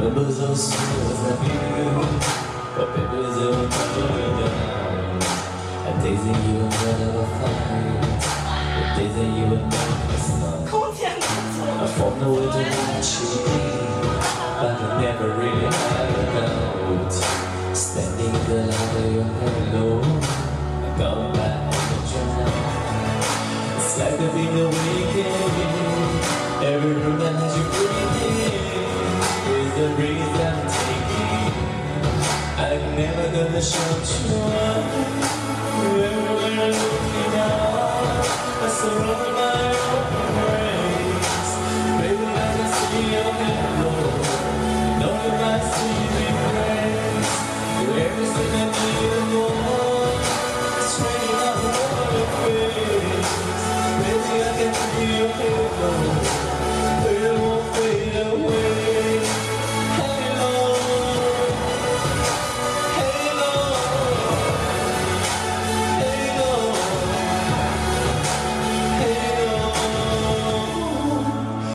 Remember those summers I knew But baby, they were touching down And days that you would never find The days that you would never smile I found a way to reach you. But I never really had a doubt. Standing in the light of your halo I got back on the track. It's like the video the breath I'm taking I'm never gonna shut you up When we're looking out I surround my open grace Baby, I can see your hero Know you might see me.